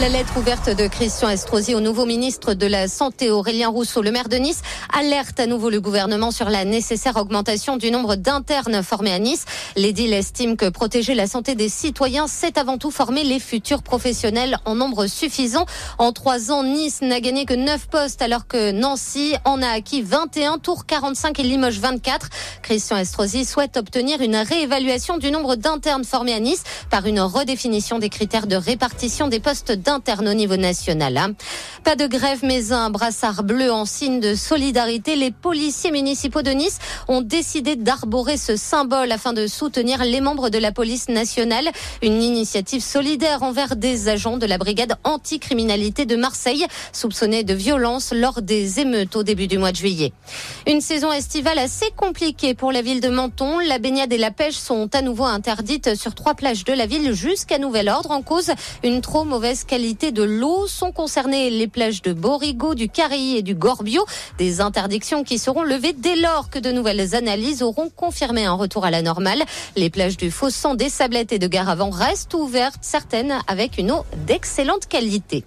La lettre ouverte de Christian Estrosi au nouveau ministre de la Santé Aurélien Rousseau, le maire de Nice, alerte à nouveau le gouvernement sur la nécessaire augmentation du nombre d'internes formés à Nice. L'édile estime que protéger la santé des citoyens, c'est avant tout former les futurs professionnels en nombre suffisant. En trois ans, Nice n'a gagné que 9 postes alors que Nancy en a acquis 21, Tours 45 et Limoges 24. Christian Estrosi souhaite obtenir une réévaluation du nombre d'internes formés à Nice par une redéfinition des critères de répartition des postes d'interne au niveau national. Hein. Pas de grève, mais un brassard bleu en signe de solidarité. Les policiers municipaux de Nice ont décidé d'arborer ce symbole afin de soutenir les membres de la police nationale. Une initiative solidaire envers des agents de la brigade anticriminalité de Marseille, soupçonnés de violence lors des émeutes au début du mois de juillet. Une saison estivale assez compliquée pour la ville de Menton. La baignade et la pêche sont à nouveau interdites sur trois plages de la ville jusqu'à nouvel ordre en cause une trop mauvaise qualité de l'eau. Sont concernées les plages de Borigo, du Carry et du Gorbio. Des interdictions qui seront levées dès lors que de nouvelles analyses auront confirmé un retour à la normale. Les plages du Fossan, des Sablettes et de Garavant restent ouvertes, certaines avec une eau d'excellente qualité.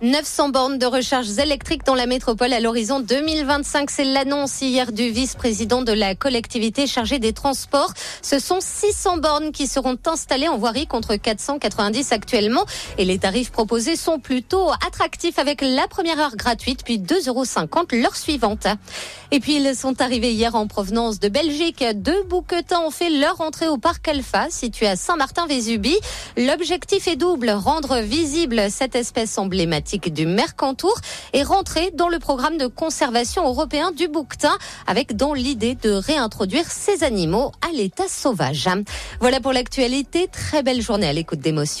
900 bornes de recharge électriques dans la métropole à l'horizon 2025. C'est l'annonce hier du vice-président de la collectivité chargée des transports. Ce sont 600 bornes qui seront installées en voirie contre 490 actuellement. Et les tarifs proposés sont plutôt attractifs avec la première heure gratuite, puis 2,50 euros l'heure suivante. Et puis ils sont arrivés hier en provenance de Belgique. Deux bouquetins ont fait leur entrée au parc Alpha, situé à Saint-Martin-Vésubie. L'objectif est double, rendre visible cette espèce emblématique du Mercantour est rentré dans le programme de conservation européen du bouquetin avec dans l'idée de réintroduire ces animaux à l'état sauvage. Voilà pour l'actualité. Très belle journée à l'écoute d'émotions.